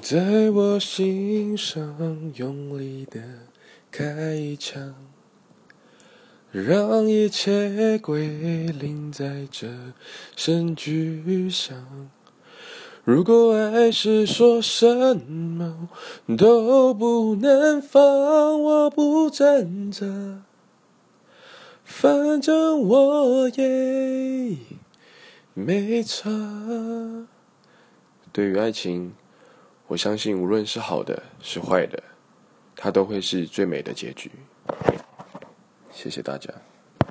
在我心上用力的开一枪，让一切归零在这声巨响。如果爱是说什么都不能放，我不挣扎，反正我也没差。对于爱情。我相信，无论是好的是坏的，它都会是最美的结局。谢谢大家。